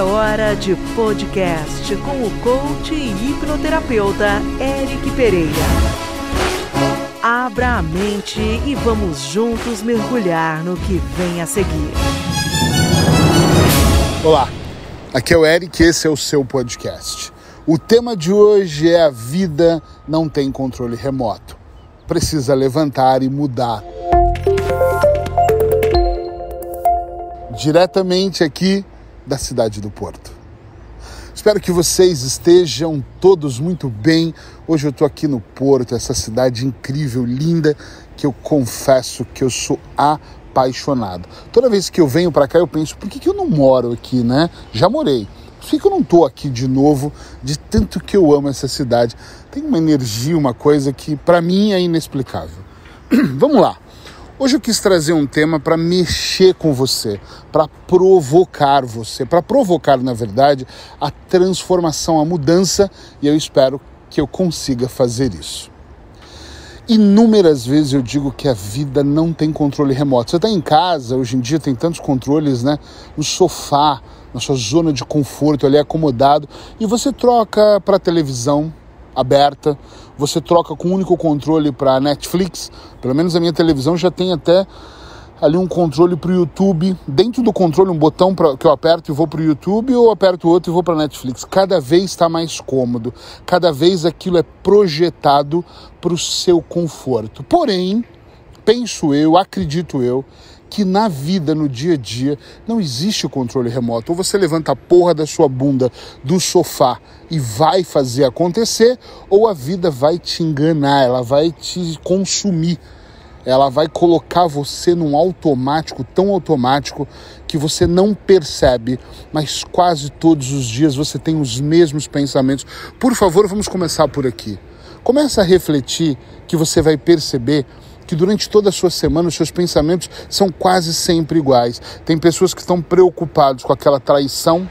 É hora de podcast com o coach e hipnoterapeuta Eric Pereira. Abra a mente e vamos juntos mergulhar no que vem a seguir. Olá, aqui é o Eric, esse é o seu podcast. O tema de hoje é a vida não tem controle remoto. Precisa levantar e mudar. Diretamente aqui da cidade do Porto. Espero que vocês estejam todos muito bem. Hoje eu estou aqui no Porto, essa cidade incrível, linda, que eu confesso que eu sou apaixonado. Toda vez que eu venho para cá eu penso, por que, que eu não moro aqui, né? Já morei. Por que, que eu não estou aqui de novo, de tanto que eu amo essa cidade? Tem uma energia, uma coisa que para mim é inexplicável. Vamos lá. Hoje eu quis trazer um tema para mexer com você, para provocar você, para provocar, na verdade, a transformação, a mudança, e eu espero que eu consiga fazer isso. Inúmeras vezes eu digo que a vida não tem controle remoto. Você está em casa, hoje em dia tem tantos controles, né? No sofá, na sua zona de conforto, ali acomodado, e você troca para televisão, aberta, você troca com um único controle para Netflix, pelo menos a minha televisão já tem até ali um controle para o YouTube, dentro do controle um botão pra, que eu aperto e vou para o YouTube ou aperto outro e vou para Netflix. Cada vez está mais cômodo, cada vez aquilo é projetado para o seu conforto. Porém, penso eu, acredito eu, que na vida, no dia a dia, não existe o controle remoto. Ou você levanta a porra da sua bunda do sofá e vai fazer acontecer, ou a vida vai te enganar, ela vai te consumir. Ela vai colocar você num automático, tão automático, que você não percebe, mas quase todos os dias você tem os mesmos pensamentos. Por favor, vamos começar por aqui. Começa a refletir que você vai perceber que durante toda a sua semana os seus pensamentos são quase sempre iguais. Tem pessoas que estão preocupados com aquela traição,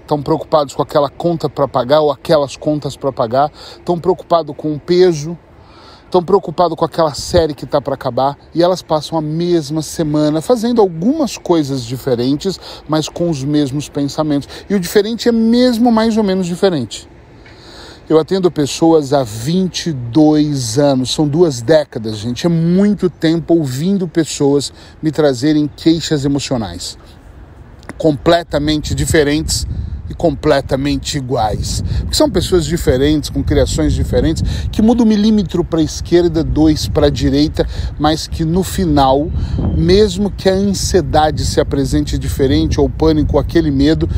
estão preocupados com aquela conta para pagar ou aquelas contas para pagar, estão preocupados com o peso, estão preocupados com aquela série que está para acabar e elas passam a mesma semana fazendo algumas coisas diferentes, mas com os mesmos pensamentos. E o diferente é mesmo mais ou menos diferente. Eu atendo pessoas há 22 anos, são duas décadas, gente. É muito tempo ouvindo pessoas me trazerem queixas emocionais completamente diferentes e completamente iguais. Porque são pessoas diferentes, com criações diferentes, que mudam um milímetro para a esquerda, dois para a direita, mas que no final, mesmo que a ansiedade se apresente diferente, ou o pânico, aquele medo,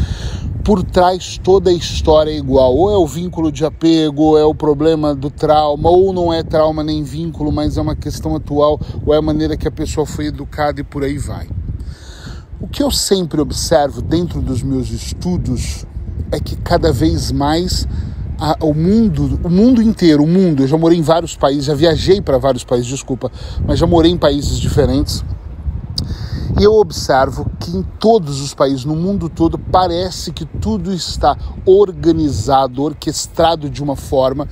por trás toda a história é igual. Ou é o vínculo de apego, ou é o problema do trauma, ou não é trauma nem vínculo, mas é uma questão atual, ou é a maneira que a pessoa foi educada e por aí vai. O que eu sempre observo dentro dos meus estudos é que cada vez mais a, o mundo, o mundo inteiro, o mundo, eu já morei em vários países, já viajei para vários países, desculpa, mas já morei em países diferentes e eu observo que em todos os países, no mundo todo, parece que tudo está organizado, orquestrado de uma forma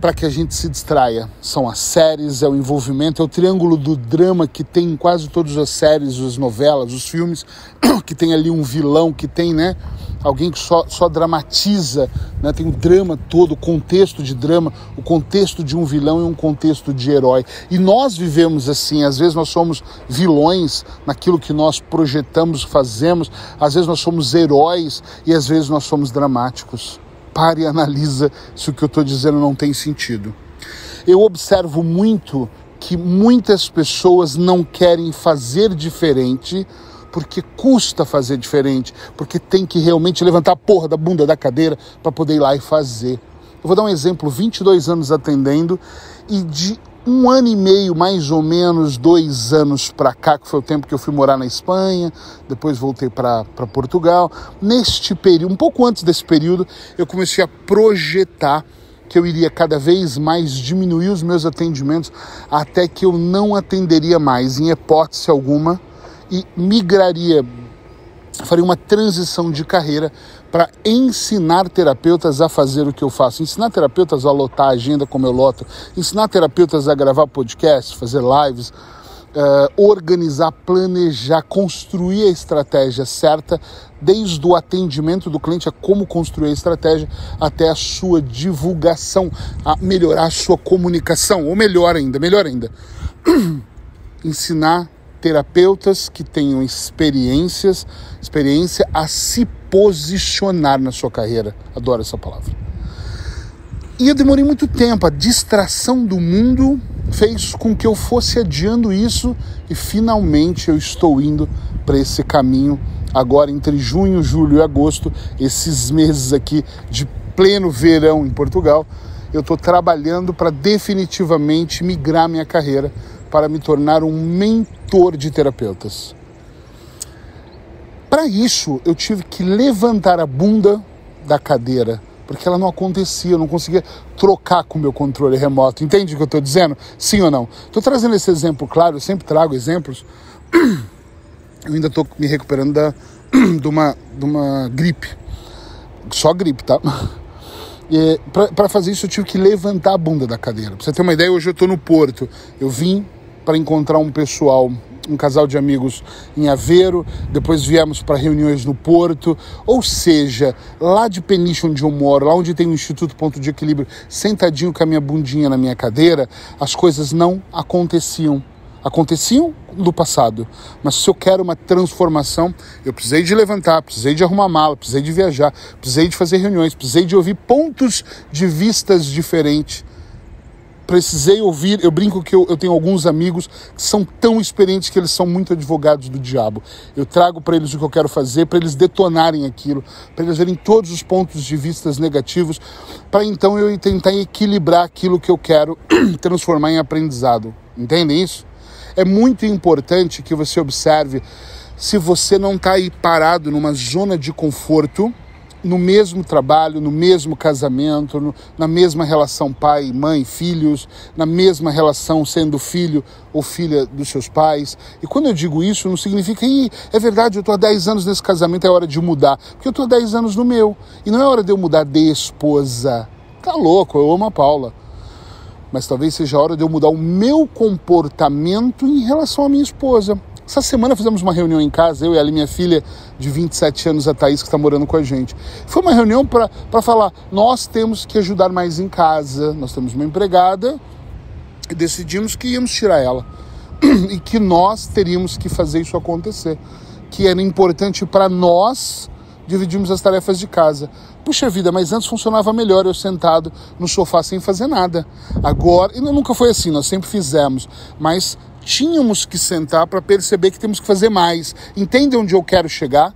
para que a gente se distraia. São as séries, é o envolvimento, é o triângulo do drama que tem em quase todas as séries, as novelas, os filmes, que tem ali um vilão, que tem, né? Alguém que só, só dramatiza, né? tem o drama todo, o contexto de drama, o contexto de um vilão e um contexto de herói. E nós vivemos assim, às vezes nós somos vilões naquilo que nós projetamos, fazemos, às vezes nós somos heróis e às vezes nós somos dramáticos pare e analisa se o que eu estou dizendo não tem sentido. Eu observo muito que muitas pessoas não querem fazer diferente porque custa fazer diferente, porque tem que realmente levantar a porra da bunda da cadeira para poder ir lá e fazer. Eu vou dar um exemplo: 22 anos atendendo e de um ano e meio, mais ou menos, dois anos para cá, que foi o tempo que eu fui morar na Espanha, depois voltei para Portugal. Neste período, um pouco antes desse período, eu comecei a projetar que eu iria cada vez mais diminuir os meus atendimentos até que eu não atenderia mais, em hipótese alguma, e migraria. Faria uma transição de carreira para ensinar terapeutas a fazer o que eu faço, ensinar terapeutas a lotar a agenda como eu loto, ensinar terapeutas a gravar podcast, fazer lives, uh, organizar, planejar, construir a estratégia certa, desde o atendimento do cliente a como construir a estratégia até a sua divulgação, a melhorar a sua comunicação, ou melhor ainda, melhor ainda, ensinar terapeutas que tenham experiências, experiência a se posicionar na sua carreira. Adoro essa palavra. E eu demorei muito tempo, a distração do mundo fez com que eu fosse adiando isso e finalmente eu estou indo para esse caminho agora entre junho, julho e agosto, esses meses aqui de pleno verão em Portugal, eu estou trabalhando para definitivamente migrar minha carreira para me tornar um mentor de terapeutas. Para isso, eu tive que levantar a bunda da cadeira porque ela não acontecia, eu não conseguia trocar com o meu controle remoto. Entende o que eu estou dizendo? Sim ou não? Estou trazendo esse exemplo claro, eu sempre trago exemplos. Eu ainda estou me recuperando da, de, uma, de uma gripe. Só gripe, tá? Para fazer isso, eu tive que levantar a bunda da cadeira. Pra você ter uma ideia, hoje eu estou no Porto. Eu vim para encontrar um pessoal um casal de amigos em Aveiro, depois viemos para reuniões no Porto, ou seja, lá de Peniche onde eu moro, lá onde tem o Instituto Ponto de Equilíbrio, sentadinho com a minha bundinha na minha cadeira, as coisas não aconteciam. Aconteciam do passado, mas se eu quero uma transformação, eu precisei de levantar, precisei de arrumar mala, precisei de viajar, precisei de fazer reuniões, precisei de ouvir pontos de vistas diferentes precisei ouvir. Eu brinco que eu, eu, tenho alguns amigos que são tão experientes que eles são muito advogados do diabo. Eu trago para eles o que eu quero fazer, para eles detonarem aquilo, para eles verem todos os pontos de vistas negativos, para então eu tentar equilibrar aquilo que eu quero transformar em aprendizado. Entendem isso? É muito importante que você observe se você não está aí parado numa zona de conforto no mesmo trabalho, no mesmo casamento, no, na mesma relação pai, mãe, filhos, na mesma relação sendo filho ou filha dos seus pais. E quando eu digo isso, não significa, é verdade, eu estou há 10 anos nesse casamento, é hora de mudar. Porque eu estou há 10 anos no meu. E não é hora de eu mudar de esposa. Tá louco, eu amo a Paula. Mas talvez seja a hora de eu mudar o meu comportamento em relação à minha esposa. Essa semana fizemos uma reunião em casa, eu e ela minha filha de 27 anos, a Thaís, que está morando com a gente. Foi uma reunião para falar: nós temos que ajudar mais em casa, nós temos uma empregada e decidimos que íamos tirar ela. E que nós teríamos que fazer isso acontecer. Que era importante para nós dividimos as tarefas de casa. Puxa vida, mas antes funcionava melhor eu sentado no sofá sem fazer nada. Agora, e nunca foi assim, nós sempre fizemos, mas tínhamos que sentar para perceber que temos que fazer mais. Entende onde eu quero chegar?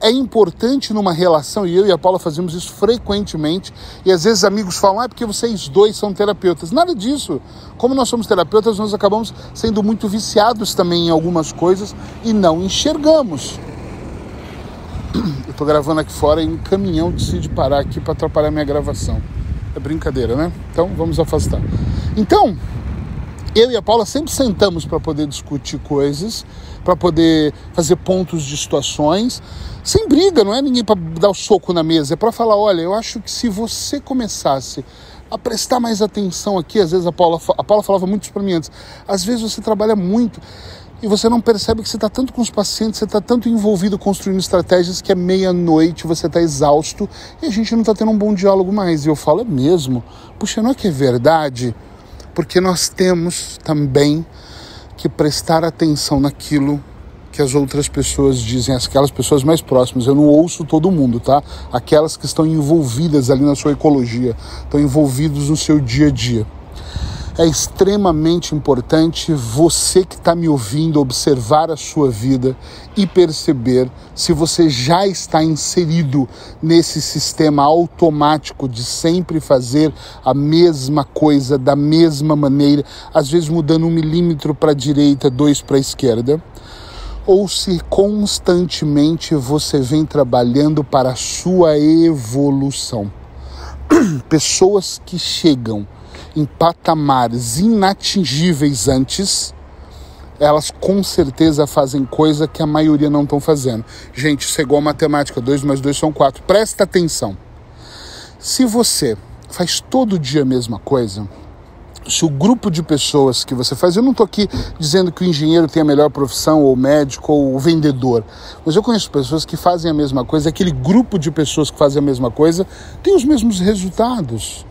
É importante numa relação, e eu e a Paula fazemos isso frequentemente, e às vezes amigos falam, ah, é porque vocês dois são terapeutas. Nada disso. Como nós somos terapeutas, nós acabamos sendo muito viciados também em algumas coisas e não enxergamos. Eu estou gravando aqui fora e um caminhão decide parar aqui para atrapalhar minha gravação. É brincadeira, né? Então vamos afastar. Então, eu e a Paula sempre sentamos para poder discutir coisas, para poder fazer pontos de situações, sem briga, não é ninguém para dar o soco na mesa, é para falar, olha, eu acho que se você começasse a prestar mais atenção aqui, às vezes a Paula, a Paula falava muito para mim antes, às vezes você trabalha muito e você não percebe que você está tanto com os pacientes, você está tanto envolvido construindo estratégias que é meia-noite, você está exausto e a gente não está tendo um bom diálogo mais. E eu falo, é mesmo? Puxa, não é que é verdade? Porque nós temos também que prestar atenção naquilo que as outras pessoas dizem, aquelas pessoas mais próximas. Eu não ouço todo mundo, tá? Aquelas que estão envolvidas ali na sua ecologia, estão envolvidos no seu dia a dia é extremamente importante você que está me ouvindo observar a sua vida e perceber se você já está inserido nesse sistema automático de sempre fazer a mesma coisa da mesma maneira, às vezes mudando um milímetro para a direita, dois para a esquerda ou se constantemente você vem trabalhando para a sua evolução. Pessoas que chegam em patamares inatingíveis antes, elas com certeza fazem coisa que a maioria não estão fazendo. Gente, isso é igual a matemática, 2 mais 2 são 4. Presta atenção. Se você faz todo dia a mesma coisa, se o grupo de pessoas que você faz, eu não estou aqui dizendo que o engenheiro tem a melhor profissão, ou o médico, ou o vendedor, mas eu conheço pessoas que fazem a mesma coisa, aquele grupo de pessoas que fazem a mesma coisa tem os mesmos resultados.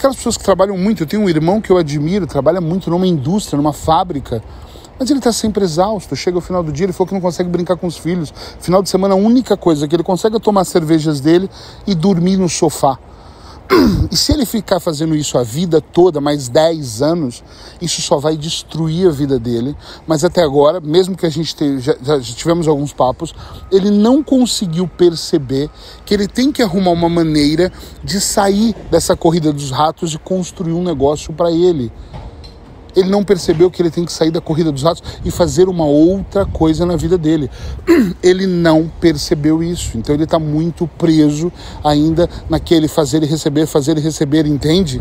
Aquelas pessoas que trabalham muito, eu tenho um irmão que eu admiro, trabalha muito numa indústria, numa fábrica, mas ele está sempre exausto. Chega ao final do dia, ele falou que não consegue brincar com os filhos. Final de semana, a única coisa que ele consegue é tomar cervejas dele e dormir no sofá. E se ele ficar fazendo isso a vida toda, mais 10 anos, isso só vai destruir a vida dele. Mas até agora, mesmo que a gente te, já, já tivemos alguns papos, ele não conseguiu perceber que ele tem que arrumar uma maneira de sair dessa corrida dos ratos e construir um negócio para ele ele não percebeu que ele tem que sair da corrida dos ratos e fazer uma outra coisa na vida dele. Ele não percebeu isso. Então ele está muito preso ainda naquele fazer e receber, fazer e receber, entende?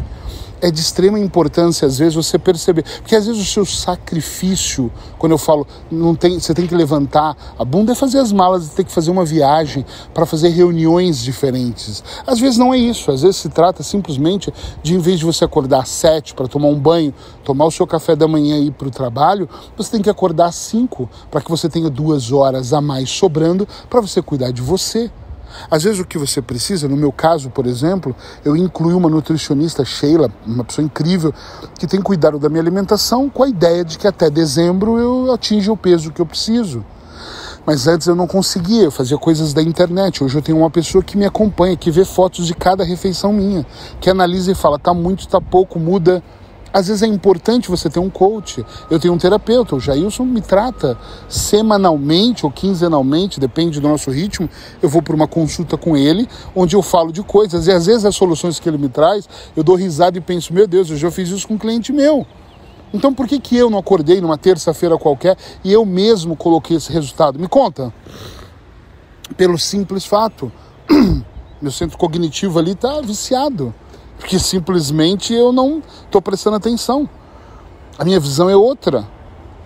É de extrema importância às vezes você perceber, porque às vezes o seu sacrifício, quando eu falo, não tem, você tem que levantar a bunda é fazer as malas ter que fazer uma viagem para fazer reuniões diferentes. Às vezes não é isso, às vezes se trata simplesmente de em vez de você acordar às sete para tomar um banho, tomar o seu café da manhã e ir para o trabalho, você tem que acordar às cinco para que você tenha duas horas a mais sobrando para você cuidar de você. Às vezes o que você precisa, no meu caso, por exemplo, eu incluí uma nutricionista, Sheila, uma pessoa incrível, que tem cuidado da minha alimentação com a ideia de que até dezembro eu atinja o peso que eu preciso. Mas antes eu não conseguia, eu fazia coisas da internet. Hoje eu tenho uma pessoa que me acompanha, que vê fotos de cada refeição minha, que analisa e fala, tá muito, tá pouco, muda às vezes é importante você ter um coach. Eu tenho um terapeuta, o Jailson me trata semanalmente ou quinzenalmente, depende do nosso ritmo. Eu vou por uma consulta com ele, onde eu falo de coisas. E às vezes as soluções que ele me traz, eu dou risada e penso: meu Deus, eu já fiz isso com um cliente meu. Então por que, que eu não acordei numa terça-feira qualquer e eu mesmo coloquei esse resultado? Me conta. Pelo simples fato, meu centro cognitivo ali está viciado porque simplesmente eu não estou prestando atenção. A minha visão é outra.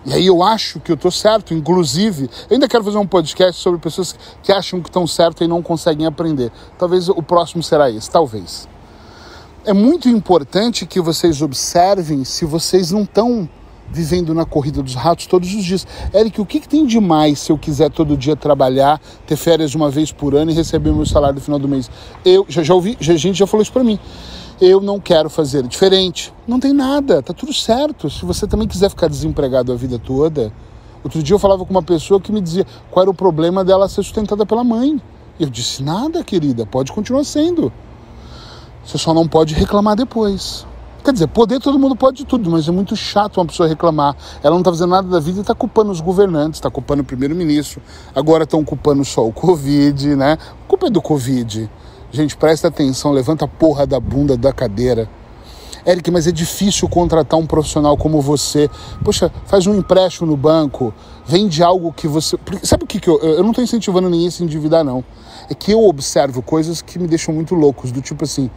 E aí eu acho que eu estou certo, inclusive. Eu ainda quero fazer um podcast sobre pessoas que acham que estão certo e não conseguem aprender. Talvez o próximo será esse, talvez. É muito importante que vocês observem se vocês não estão vivendo na corrida dos ratos todos os dias. Eric, o que, que tem de mais se eu quiser todo dia trabalhar, ter férias uma vez por ano e receber meu salário no final do mês? Eu já, já ouvi, já, a gente já falou isso para mim eu não quero fazer diferente. Não tem nada, tá tudo certo. Se você também quiser ficar desempregado a vida toda. Outro dia eu falava com uma pessoa que me dizia qual era o problema dela ser sustentada pela mãe. E eu disse: nada, querida, pode continuar sendo. Você só não pode reclamar depois. Quer dizer, poder todo mundo pode de tudo, mas é muito chato uma pessoa reclamar. Ela não está fazendo nada da vida e está culpando os governantes, está culpando o primeiro-ministro. Agora estão culpando só o Covid, né? A culpa é do Covid. Gente, presta atenção, levanta a porra da bunda da cadeira. Eric, mas é difícil contratar um profissional como você. Poxa, faz um empréstimo no banco, vende algo que você. Sabe o que, que eu. Eu não estou incentivando ninguém a se endividar, não. É que eu observo coisas que me deixam muito loucos, do tipo assim.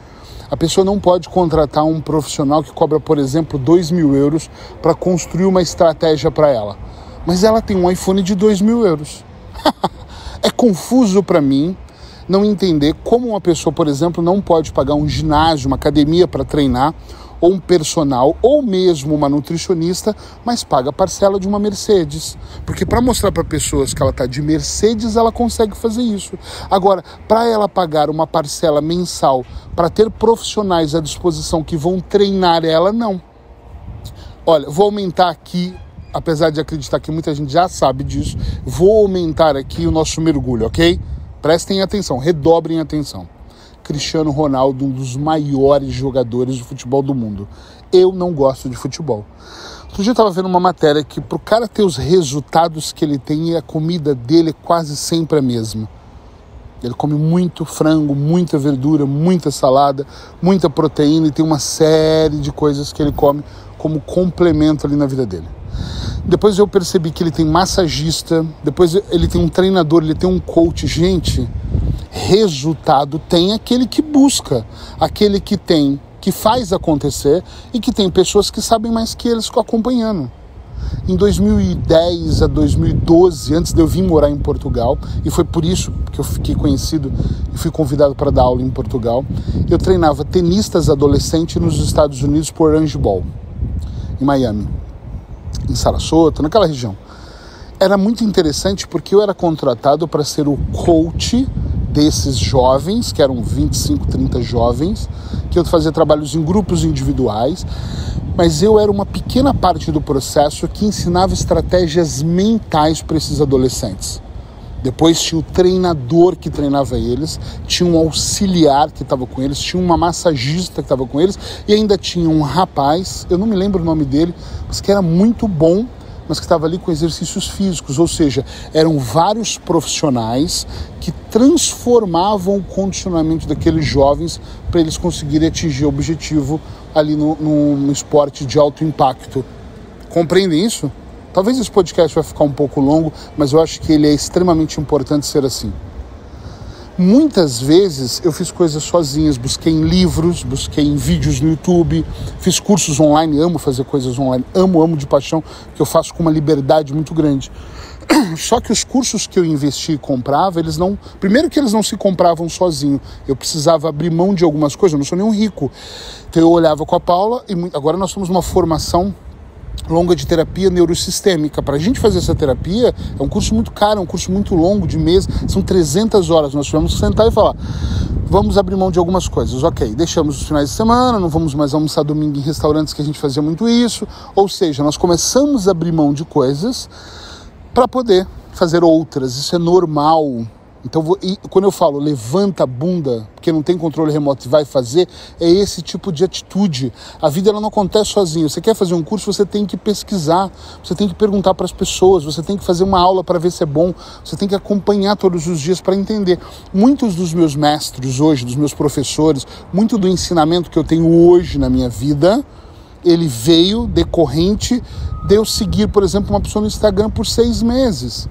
A pessoa não pode contratar um profissional que cobra, por exemplo, 2 mil euros para construir uma estratégia para ela. Mas ela tem um iPhone de 2 mil euros. é confuso para mim não entender como uma pessoa, por exemplo, não pode pagar um ginásio, uma academia para treinar, ou um personal, ou mesmo uma nutricionista, mas paga parcela de uma Mercedes. Porque para mostrar para pessoas que ela está de Mercedes, ela consegue fazer isso. Agora, para ela pagar uma parcela mensal para ter profissionais à disposição que vão treinar ela, não. Olha, vou aumentar aqui apesar de acreditar que muita gente já sabe disso, vou aumentar aqui o nosso mergulho, ok? Prestem atenção, redobrem atenção. Cristiano Ronaldo, um dos maiores jogadores de futebol do mundo. Eu não gosto de futebol. Outro dia eu estava vendo uma matéria que para o cara ter os resultados que ele tem, a comida dele é quase sempre a mesma. Ele come muito frango, muita verdura, muita salada, muita proteína e tem uma série de coisas que ele come como complemento ali na vida dele. Depois eu percebi que ele tem massagista, depois ele tem um treinador, ele tem um coach. Gente, resultado tem aquele que busca, aquele que tem, que faz acontecer e que tem pessoas que sabem mais que eles acompanhando. Em 2010 a 2012, antes de eu vir morar em Portugal, e foi por isso que eu fiquei conhecido e fui convidado para dar aula em Portugal, eu treinava tenistas adolescentes nos Estados Unidos por Orange Ball, em Miami, em Sarasota, naquela região. Era muito interessante porque eu era contratado para ser o coach desses jovens, que eram 25, 30 jovens, que eu fazia trabalhos em grupos individuais, mas eu era uma pequena parte do processo que ensinava estratégias mentais para esses adolescentes. Depois tinha o treinador que treinava eles, tinha um auxiliar que estava com eles, tinha uma massagista que estava com eles e ainda tinha um rapaz, eu não me lembro o nome dele, mas que era muito bom mas que estava ali com exercícios físicos, ou seja, eram vários profissionais que transformavam o condicionamento daqueles jovens para eles conseguirem atingir o objetivo ali no, no esporte de alto impacto. Compreendem isso? Talvez esse podcast vai ficar um pouco longo, mas eu acho que ele é extremamente importante ser assim. Muitas vezes eu fiz coisas sozinhas, busquei em livros, busquei em vídeos no YouTube, fiz cursos online, amo fazer coisas online, amo, amo de paixão, que eu faço com uma liberdade muito grande. Só que os cursos que eu investi e comprava, eles não. Primeiro que eles não se compravam sozinho. Eu precisava abrir mão de algumas coisas, eu não sou nenhum rico. Então eu olhava com a Paula e agora nós somos uma formação longa de terapia neurosistêmica. Para a gente fazer essa terapia, é um curso muito caro, é um curso muito longo, de mês, são 300 horas. Nós tivemos que sentar e falar: vamos abrir mão de algumas coisas. Ok, deixamos os finais de semana, não vamos mais almoçar domingo em restaurantes que a gente fazia muito isso. Ou seja, nós começamos a abrir mão de coisas para poder fazer outras. Isso é normal. Então, quando eu falo levanta a bunda, porque não tem controle remoto e vai fazer, é esse tipo de atitude. A vida ela não acontece sozinha. Você quer fazer um curso, você tem que pesquisar, você tem que perguntar para as pessoas, você tem que fazer uma aula para ver se é bom, você tem que acompanhar todos os dias para entender. Muitos dos meus mestres hoje, dos meus professores, muito do ensinamento que eu tenho hoje na minha vida, ele veio decorrente de eu seguir, por exemplo, uma pessoa no Instagram por seis meses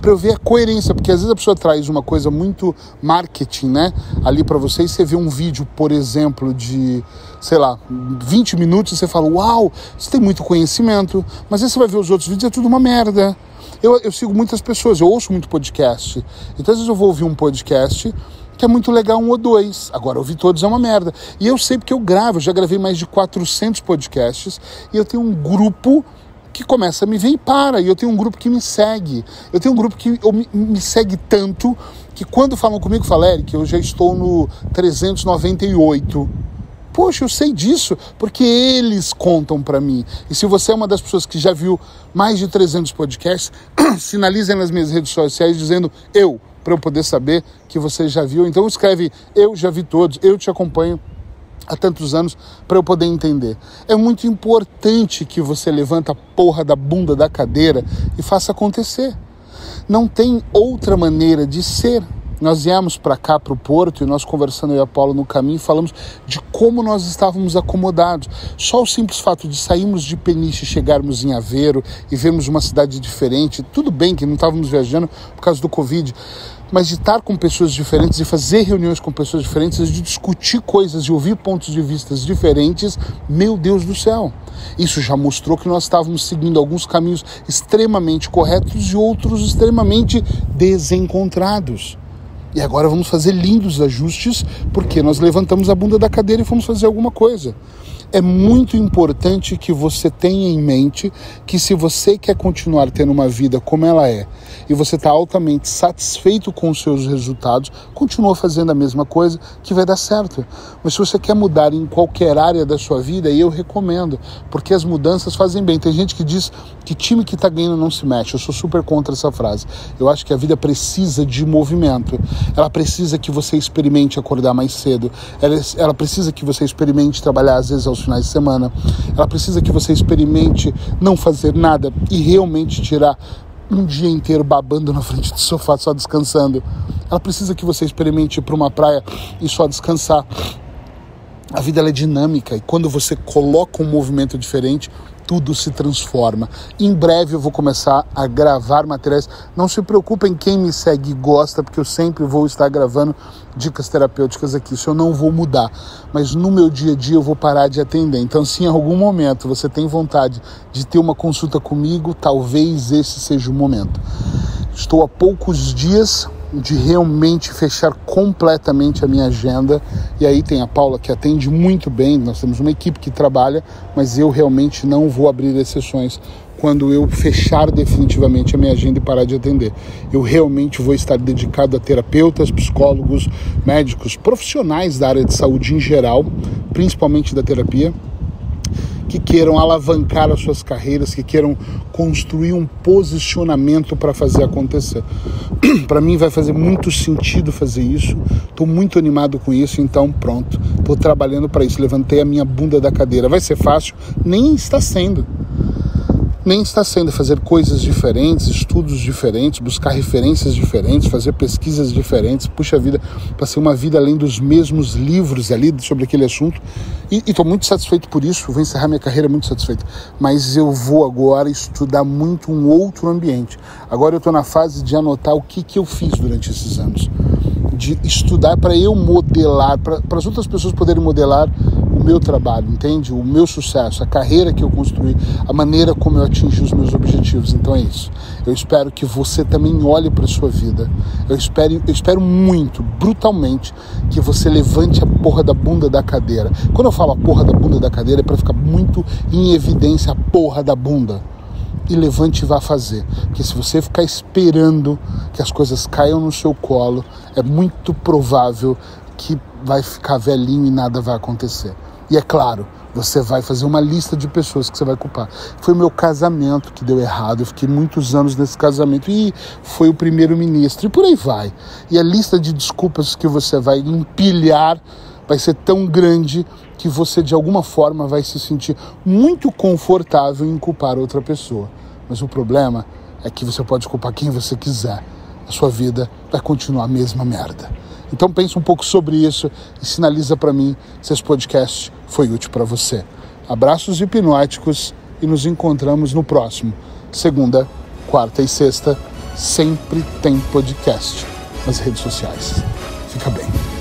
para eu ver a coerência, porque às vezes a pessoa traz uma coisa muito marketing, né? Ali para você e você vê um vídeo, por exemplo, de, sei lá, 20 minutos e você fala, uau, você tem muito conhecimento, mas aí você vai ver os outros vídeos é tudo uma merda. Eu, eu sigo muitas pessoas, eu ouço muito podcast. Então às vezes eu vou ouvir um podcast que é muito legal um ou dois. Agora, ouvir todos é uma merda. E eu sei porque eu gravo, já gravei mais de 400 podcasts e eu tenho um grupo que começa a me ver e para. E eu tenho um grupo que me segue. Eu tenho um grupo que me, me segue tanto que quando falam comigo, falam, Eric, eu já estou no 398. Poxa, eu sei disso porque eles contam para mim. E se você é uma das pessoas que já viu mais de 300 podcasts, sinalizem nas minhas redes sociais dizendo eu, para eu poder saber que você já viu. Então escreve eu já vi todos, eu te acompanho há tantos anos para eu poder entender. É muito importante que você levanta a porra da bunda da cadeira e faça acontecer. Não tem outra maneira de ser. Nós viemos para cá, para o Porto, e nós conversando eu e a Paula no caminho, falamos de como nós estávamos acomodados. Só o simples fato de sairmos de Peniche, chegarmos em Aveiro e vermos uma cidade diferente, tudo bem que não estávamos viajando por causa do Covid, mas de estar com pessoas diferentes, de fazer reuniões com pessoas diferentes, de discutir coisas, de ouvir pontos de vista diferentes, meu Deus do céu. Isso já mostrou que nós estávamos seguindo alguns caminhos extremamente corretos e outros extremamente desencontrados. E agora vamos fazer lindos ajustes, porque nós levantamos a bunda da cadeira e fomos fazer alguma coisa. É muito importante que você tenha em mente que se você quer continuar tendo uma vida como ela é, e você está altamente satisfeito com os seus resultados, continua fazendo a mesma coisa que vai dar certo. Mas se você quer mudar em qualquer área da sua vida, eu recomendo, porque as mudanças fazem bem. Tem gente que diz que time que está ganhando não se mexe. Eu sou super contra essa frase. Eu acho que a vida precisa de movimento. Ela precisa que você experimente acordar mais cedo. Ela, ela precisa que você experimente trabalhar às vezes aos finais de semana. Ela precisa que você experimente não fazer nada e realmente tirar um dia inteiro babando na frente do sofá, só descansando. Ela precisa que você experimente ir para uma praia e só descansar. A vida é dinâmica e quando você coloca um movimento diferente, tudo se transforma. Em breve eu vou começar a gravar materiais. Não se preocupem quem me segue e gosta, porque eu sempre vou estar gravando dicas terapêuticas aqui. Isso eu não vou mudar. Mas no meu dia a dia eu vou parar de atender. Então, se em algum momento você tem vontade de ter uma consulta comigo, talvez esse seja o momento. Estou há poucos dias de realmente fechar completamente a minha agenda. E aí tem a Paula que atende muito bem, nós temos uma equipe que trabalha, mas eu realmente não vou abrir exceções quando eu fechar definitivamente a minha agenda e parar de atender. Eu realmente vou estar dedicado a terapeutas, psicólogos, médicos, profissionais da área de saúde em geral, principalmente da terapia que queiram alavancar as suas carreiras, que queiram construir um posicionamento para fazer acontecer. para mim vai fazer muito sentido fazer isso. Estou muito animado com isso, então pronto. Estou trabalhando para isso. Levantei a minha bunda da cadeira. Vai ser fácil? Nem está sendo nem está sendo fazer coisas diferentes, estudos diferentes, buscar referências diferentes, fazer pesquisas diferentes. Puxa vida, passei uma vida além dos mesmos livros ali sobre aquele assunto e estou muito satisfeito por isso. Vou encerrar minha carreira muito satisfeito. Mas eu vou agora estudar muito um outro ambiente. Agora eu estou na fase de anotar o que, que eu fiz durante esses anos de estudar para eu modelar, para as outras pessoas poderem modelar o meu trabalho, entende? O meu sucesso, a carreira que eu construí, a maneira como eu atingi os meus objetivos. Então é isso. Eu espero que você também olhe para a sua vida. Eu espero, eu espero muito, brutalmente, que você levante a porra da bunda da cadeira. Quando eu falo a porra da bunda da cadeira é para ficar muito em evidência a porra da bunda e levante e vá fazer. Porque se você ficar esperando que as coisas caiam no seu colo, é muito provável que vai ficar velhinho e nada vai acontecer. E é claro, você vai fazer uma lista de pessoas que você vai culpar. Foi o meu casamento que deu errado, eu fiquei muitos anos nesse casamento e foi o primeiro-ministro e por aí vai. E a lista de desculpas que você vai empilhar vai ser tão grande que você de alguma forma vai se sentir muito confortável em culpar outra pessoa. Mas o problema é que você pode culpar quem você quiser. A sua vida vai continuar a mesma merda. Então pense um pouco sobre isso e sinaliza para mim se esse podcast foi útil para você. Abraços hipnóticos e nos encontramos no próximo. Segunda, quarta e sexta, sempre tem podcast nas redes sociais. Fica bem.